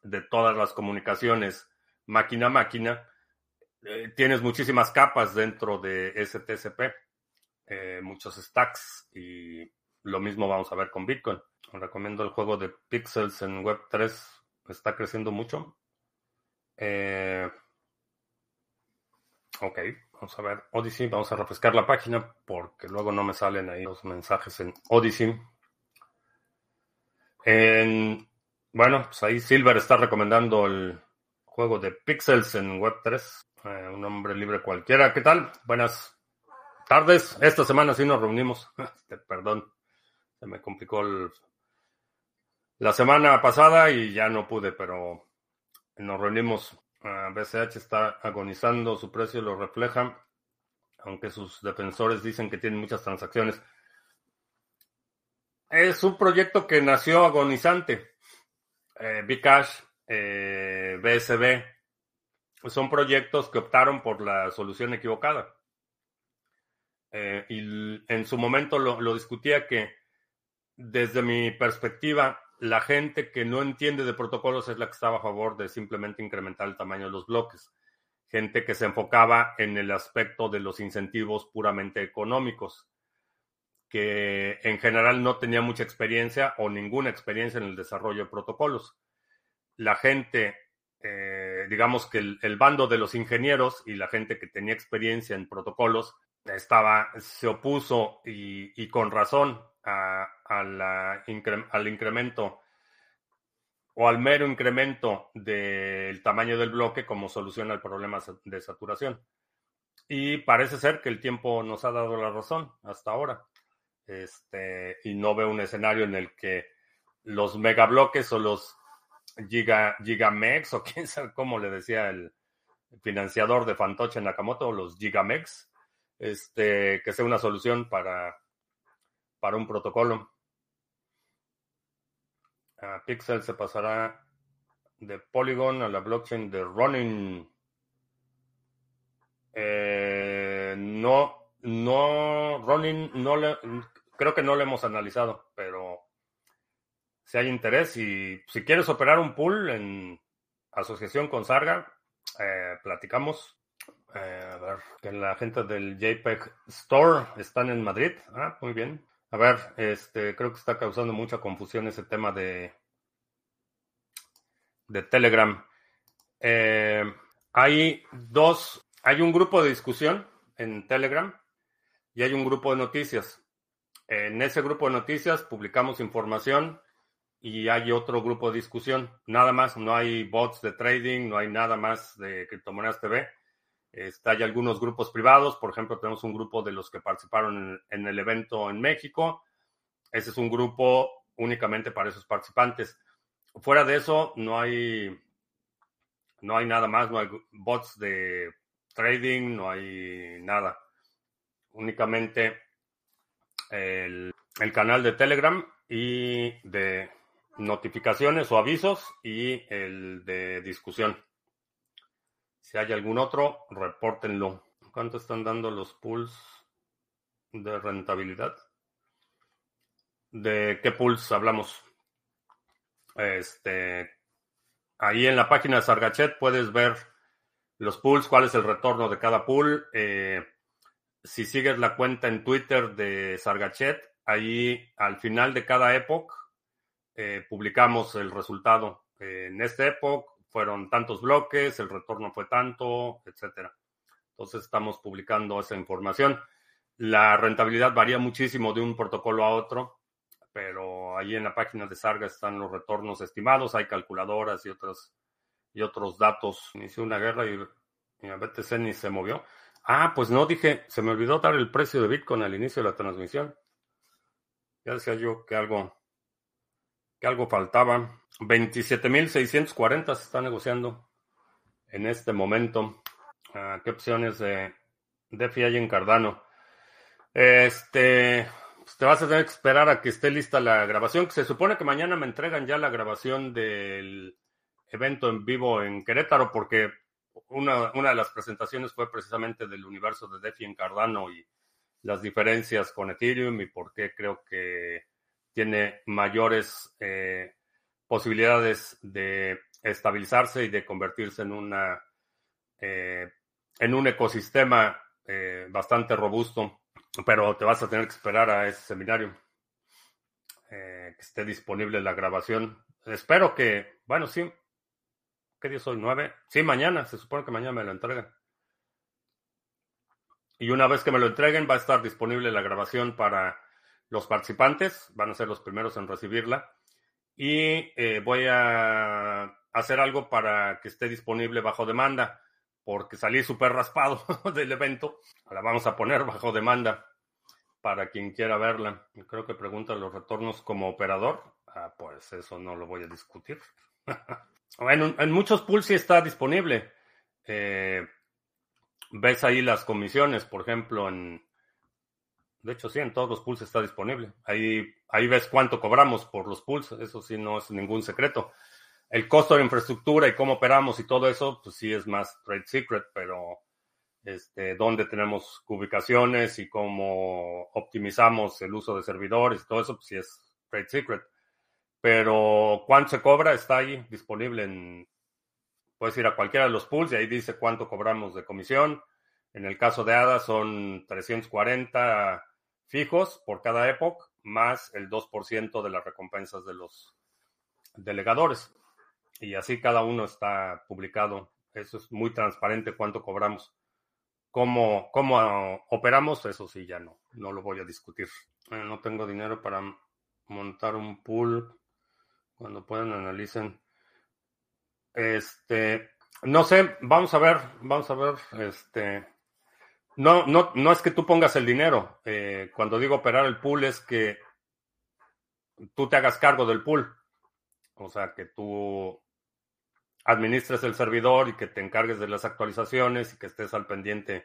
de todas las comunicaciones máquina a máquina, eh, tienes muchísimas capas dentro de ese TCP, muchos stacks, y lo mismo vamos a ver con Bitcoin. Recomiendo el juego de Pixels en Web3. Está creciendo mucho. Eh, ok, vamos a ver Odyssey. Vamos a refrescar la página porque luego no me salen ahí los mensajes en Odyssey. bueno, pues ahí Silver está recomendando el juego de Pixels en Web3. Eh, un hombre libre cualquiera. ¿Qué tal? Buenas tardes. Esta semana sí nos reunimos. Este, perdón, se me complicó el la semana pasada y ya no pude, pero nos reunimos. BCH está agonizando, su precio lo refleja, aunque sus defensores dicen que tiene muchas transacciones. Es un proyecto que nació agonizante. Eh, Bcash, eh, BSB, son proyectos que optaron por la solución equivocada. Eh, y en su momento lo discutía que desde mi perspectiva, la gente que no entiende de protocolos es la que estaba a favor de simplemente incrementar el tamaño de los bloques. Gente que se enfocaba en el aspecto de los incentivos puramente económicos, que en general no tenía mucha experiencia o ninguna experiencia en el desarrollo de protocolos. La gente, eh, digamos que el, bando de los ingenieros y la gente que tenía experiencia en protocolos estaba, se opuso y con razón al incremento o al mero incremento del tamaño del bloque como solución al problema de saturación. Y parece ser que el tiempo nos ha dado la razón hasta ahora. Este, y no veo un escenario en el que los megabloques o los giga, gigamex o quién sabe cómo le decía el, financiador de Fantoche Nakamoto, los Gigamex, este, que sea una solución para, para un protocolo. Pixel se pasará de Polygon a la blockchain de Ronin. Eh, no, no, Ronin no le, creo que no lo hemos analizado, pero si hay interés y si quieres operar un pool en asociación con Sarga, eh, platicamos. Eh, a ver, que la gente del JPEG Store están en Madrid. Ah, muy bien. A ver, este, creo que está causando mucha confusión ese tema de, de Telegram. Eh, hay dos, hay un grupo de discusión en Telegram y hay un grupo de noticias. En ese grupo de noticias publicamos información y hay otro grupo de discusión. Nada más, no hay bots de trading, no hay nada más de criptomonedas TV. Está, hay algunos grupos privados, por ejemplo, tenemos un grupo de los que participaron en, el evento en México. Ese es un grupo únicamente para esos participantes. Fuera de eso, no hay, no hay nada más, no hay bots de trading, no hay nada. Únicamente el, el canal de Telegram y de notificaciones o avisos y el de discusión. Si hay algún otro, repórtenlo. ¿Cuánto están dando los pools de rentabilidad? ¿De qué pools hablamos? Este, ahí en la página de Sargachet puedes ver los pools, cuál es el retorno de cada pool. Eh, si sigues la cuenta en Twitter de Sargachet, ahí al final de cada época eh, publicamos el resultado. en esta época fueron tantos bloques, el retorno fue tanto, etcétera. Entonces estamos publicando esa información. La rentabilidad varía muchísimo de un protocolo a otro, pero ahí en la página de Sarga están los retornos estimados, hay calculadoras y otros, y otros datos. Inició una guerra y, y a BTC ni se movió. Ah, pues no dije, se me olvidó dar el precio de Bitcoin al inicio de la transmisión. Ya decía yo que algo que algo faltaba. 27.640 se está negociando en este momento. Ah, ¿Qué opciones de DeFi hay en Cardano? Este, pues te vas a tener que esperar a que esté lista la grabación, que se supone que mañana me entregan ya la grabación del evento en vivo en Querétaro, porque una, una de las presentaciones fue precisamente del universo de DeFi en Cardano y las diferencias con Ethereum y por qué creo que tiene mayores eh, posibilidades de estabilizarse y de convertirse en una eh, en un ecosistema eh, bastante robusto, pero te vas a tener que esperar a ese seminario que esté disponible la grabación. Espero que, bueno, sí, ¿qué día soy? ¿Nueve? Sí, mañana, se supone que mañana me lo entregan. Y una vez que me lo entreguen, va a estar disponible la grabación para los participantes van a ser los primeros en recibirla. Y eh, voy a hacer algo para que esté disponible bajo demanda, porque salí súper raspado del evento. La vamos a poner bajo demanda para quien quiera verla. Creo que preguntan los retornos como operador. Ah, pues eso no lo voy a discutir. en, en, muchos pools sí está disponible. Eh, ves ahí las comisiones, por ejemplo, en, de hecho, sí, en todos los pools está disponible. Ahí, ahí ves cuánto cobramos por los pools. Eso sí, no es ningún secreto. El costo de infraestructura y cómo operamos y todo eso, pues sí es más trade secret, pero este, dónde tenemos ubicaciones y cómo optimizamos el uso de servidores y todo eso, pues sí es trade secret. Pero cuánto se cobra está ahí disponible en, puedes ir a cualquiera de los pools y ahí dice cuánto cobramos de comisión. En el caso de ADA son 340 fijos por cada época, más el 2% de las recompensas de los delegadores. Y así cada uno está publicado. Eso es muy transparente cuánto cobramos. ¿Cómo, cómo operamos? Eso sí, ya no, no lo voy a discutir. no tengo dinero para montar un pool. Cuando puedan, analicen. Este, no sé, vamos a ver, vamos a ver, este, no, no, no es que tú pongas el dinero. Eh, cuando digo operar el pool es que tú te hagas cargo del pool. O sea, que tú administres el servidor y que te encargues de las actualizaciones y que estés al pendiente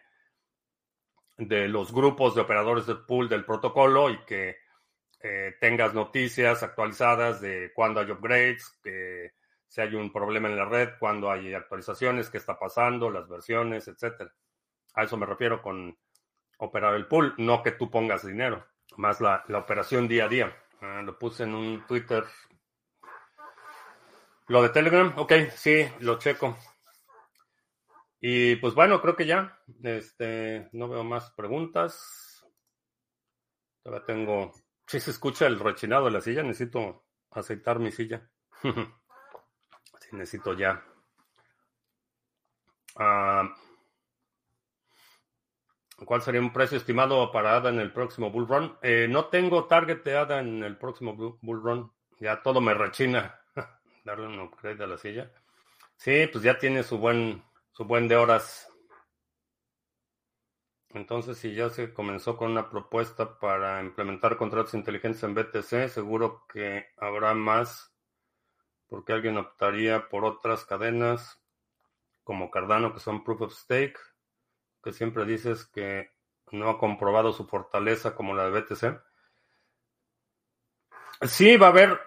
de los grupos de operadores de pool del protocolo y que eh, tengas noticias actualizadas de cuándo hay upgrades, que si hay un problema en la red, cuándo hay actualizaciones, qué está pasando, las versiones, etcétera. A eso me refiero con operar el pool, no que tú pongas dinero, más la, operación día a día. Ah, lo puse en un Twitter. Lo de Telegram, ok, sí, lo checo. Y pues bueno, creo que ya. Este, no veo más preguntas. Todavía tengo. Si se escucha el rechinado de la silla, necesito aceitar mi silla. sí, necesito ya. Ah, ¿Cuál sería un precio estimado para ADA en el próximo Bull Run? Eh, no tengo target de ADA en el próximo Bull Run. Ya todo me rechina. Darle un upgrade a la silla. Sí, pues ya tiene su buen, su buen de horas. Entonces, si ya se comenzó con una propuesta para implementar contratos inteligentes en BTC, seguro que habrá más, porque alguien optaría por otras cadenas como Cardano, que son proof of stake que siempre dices que no ha comprobado su fortaleza como la de BTC. Sí, va a haber,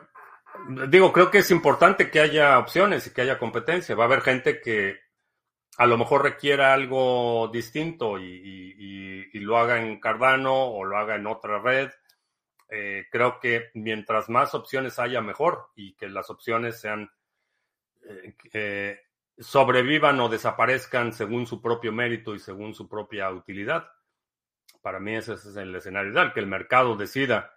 digo, creo que es importante que haya opciones y que haya competencia. Va a haber gente que a lo mejor requiera algo distinto y, lo haga en Cardano o lo haga en otra red. Eh, creo que mientras más opciones haya, mejor y que las opciones sean eh, eh, sobrevivan o desaparezcan según su propio mérito y según su propia utilidad. Para mí ese es el escenario ideal, que el mercado decida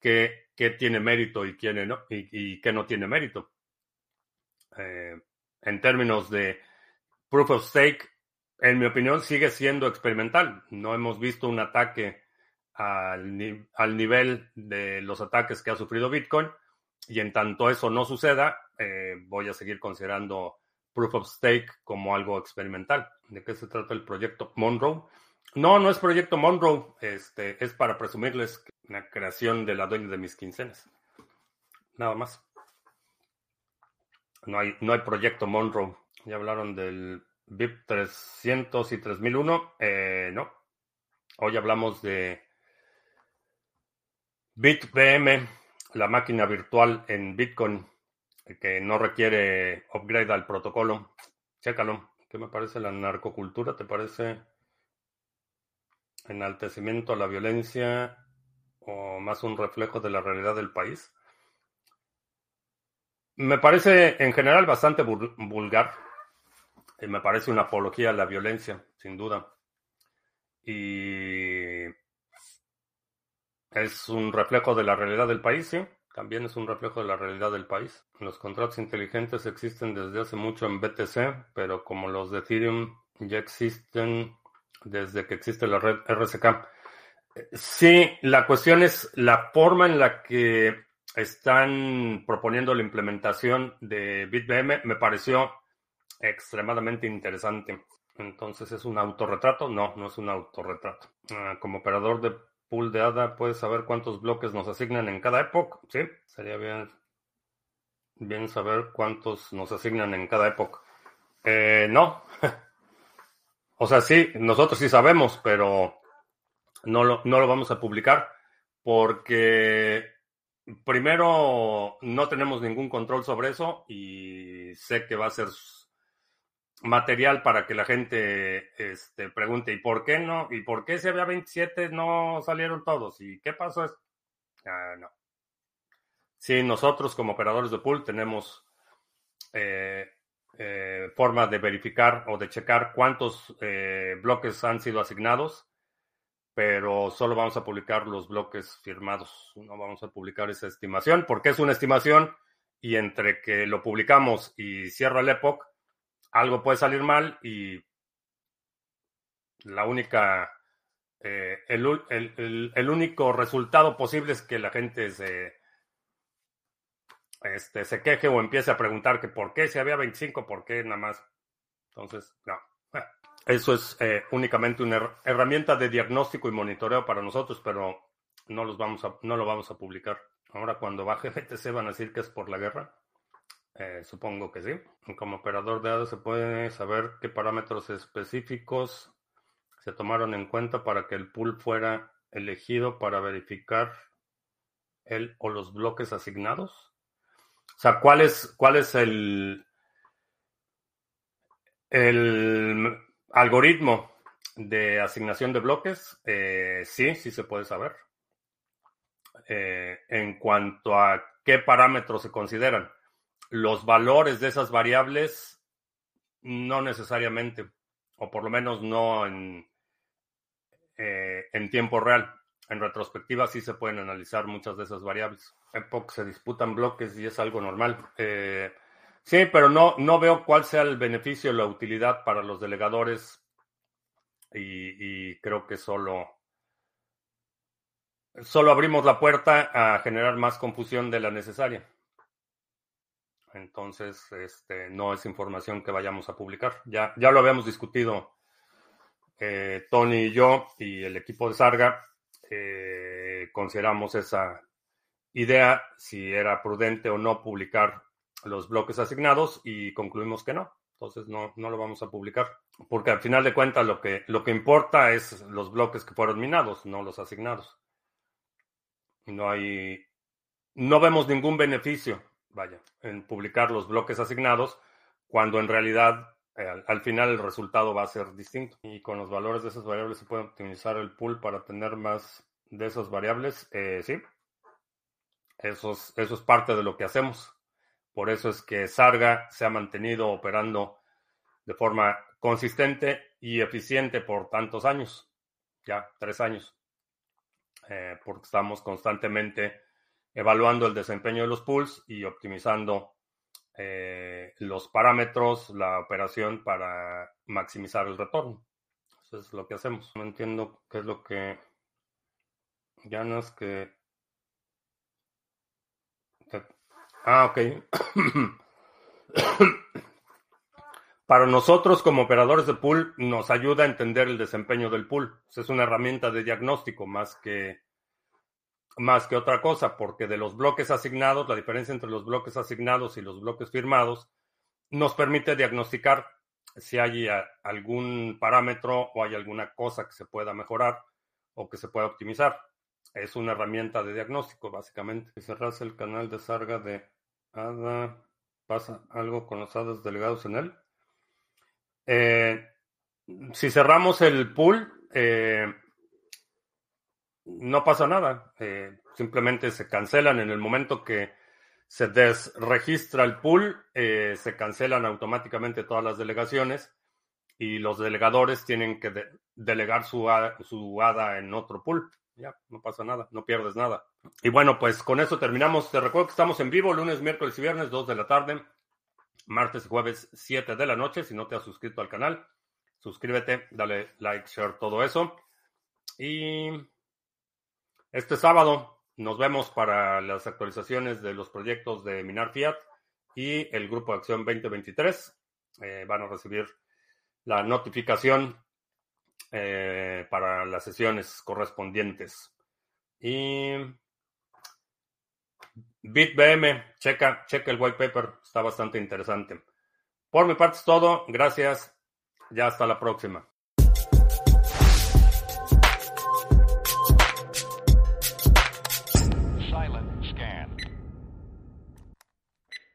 qué, tiene mérito y, quién no, y, qué no tiene mérito. Eh, en términos de proof of stake, en mi opinión, sigue siendo experimental. No hemos visto un ataque al, al nivel de los ataques que ha sufrido Bitcoin. Y en tanto eso no suceda, eh, voy a seguir considerando Proof of Stake como algo experimental. ¿De qué se trata el proyecto Monroe? No, no es proyecto Monroe, este, es para presumirles la creación de la dueña de mis quincenas. Nada más. No hay, no hay proyecto Monroe. Ya hablaron del BIP 300 y 3001. Eh, no. Hoy hablamos de BitBM, la máquina virtual en Bitcoin que no requiere upgrade al protocolo. Chécalo. ¿Qué me parece la narcocultura? ¿Te parece enaltecimiento a la violencia o más un reflejo de la realidad del país? Me parece en general bastante vulgar y me parece una apología a la violencia, sin duda. Y es un reflejo de la realidad del país, sí. También es un reflejo de la realidad del país. Los contratos inteligentes existen desde hace mucho en BTC, pero como los de Ethereum ya existen desde que existe la red RSK. Sí, la cuestión es la forma en la que están proponiendo la implementación de BitBM me pareció extremadamente interesante. Entonces, ¿es un autorretrato? No, no es un autorretrato. Ah, como operador de pool de ADA, ¿puedes saber cuántos bloques nos asignan en cada época? Sí, sería bien, bien saber cuántos nos asignan en cada época. Eh, no. o sea, sí, nosotros sí sabemos, pero no lo, no lo vamos a publicar porque primero no tenemos ningún control sobre eso y sé que va a ser material para que la gente este, pregunte, ¿y por qué no? ¿Y por qué si había 27 no salieron todos? ¿Y qué pasó? Ah, no. Sí, nosotros como operadores de pool tenemos eh, eh, forma de verificar o de checar cuántos eh, bloques han sido asignados, pero solo vamos a publicar los bloques firmados. No vamos a publicar esa estimación porque es una estimación y entre que lo publicamos y cierra el epoch, algo puede salir mal y la única, eh, el, único resultado posible es que la gente se, este, se queje o empiece a preguntar que por qué si había 25, por qué nada más. Entonces, no. Eso es eh, únicamente una herramienta de diagnóstico y monitoreo para nosotros, pero no, los vamos a, no lo vamos a publicar. Ahora cuando baje BTC van a decir que es por la guerra. Eh, supongo que sí. Como operador de datos se puede saber qué parámetros específicos se tomaron en cuenta para que el pool fuera elegido para verificar el o los bloques asignados. O sea, ¿cuál es, cuál es el, el algoritmo de asignación de bloques? Eh, sí, sí se puede saber. Eh, en cuanto a qué parámetros se consideran. Los valores de esas variables, no necesariamente, o por lo menos no en, eh, en tiempo real. En retrospectiva sí se pueden analizar muchas de esas variables. Epoch se disputan bloques y es algo normal. Sí, pero no, no veo cuál sea el beneficio la utilidad para los delegadores y, y creo que solo, solo abrimos la puerta a generar más confusión de la necesaria. Entonces, este, no es información que vayamos a publicar. Ya, ya lo habíamos discutido eh, Tony y yo y el equipo de Sarga eh, consideramos esa idea, si era prudente o no publicar los bloques asignados y concluimos que no. Entonces no, no lo vamos a publicar. Porque al final de cuentas lo que, lo que importa es los bloques que fueron minados, no los asignados. No hay, no vemos ningún beneficio, vaya, en publicar los bloques asignados cuando en realidad eh, al, final el resultado va a ser distinto. Y con los valores de esas variables se puede optimizar el pool para tener más de esas variables. Eh, sí, eso es, eso es parte de lo que hacemos. Por eso es que Sarga se ha mantenido operando de forma consistente y eficiente por tantos años, ya tres años, eh, porque estamos constantemente evaluando el desempeño de los pools y optimizando eh, los parámetros, la operación para maximizar el retorno. Eso es lo que hacemos. No entiendo qué es lo que ganas que... Ah, ok. Para nosotros como operadores de pool nos ayuda a entender el desempeño del pool. Es una herramienta de diagnóstico más que más que otra cosa, porque de los bloques asignados, la diferencia entre los bloques asignados y los bloques firmados nos permite diagnosticar si hay algún parámetro o hay alguna cosa que se pueda mejorar o que se pueda optimizar. Es una herramienta de diagnóstico, básicamente. Si cerras el canal de Sarga de ADA, ¿pasa algo con los hadas delegados en él? Eh, si cerramos el pool, eh, no pasa nada. Eh, simplemente se cancelan en el momento que se desregistra el pool, eh, se cancelan automáticamente todas las delegaciones y los delegadores tienen que delegar su, su ADA en otro pool. Ya, no pasa nada, no pierdes nada. Y bueno, pues con eso terminamos. Te recuerdo que estamos en vivo lunes, miércoles y viernes, 2 de la tarde, martes y jueves, 7 de la noche. Si no te has suscrito al canal, suscríbete, dale like, share, todo eso. Y este sábado nos vemos para las actualizaciones de los proyectos de Minar Fiat y el Grupo de Acción 2023. Eh, van a recibir la notificación eh, para las sesiones correspondientes. Y BitBM, checa, checa el white paper, está bastante interesante. Por mi parte es todo, gracias, ya hasta la próxima.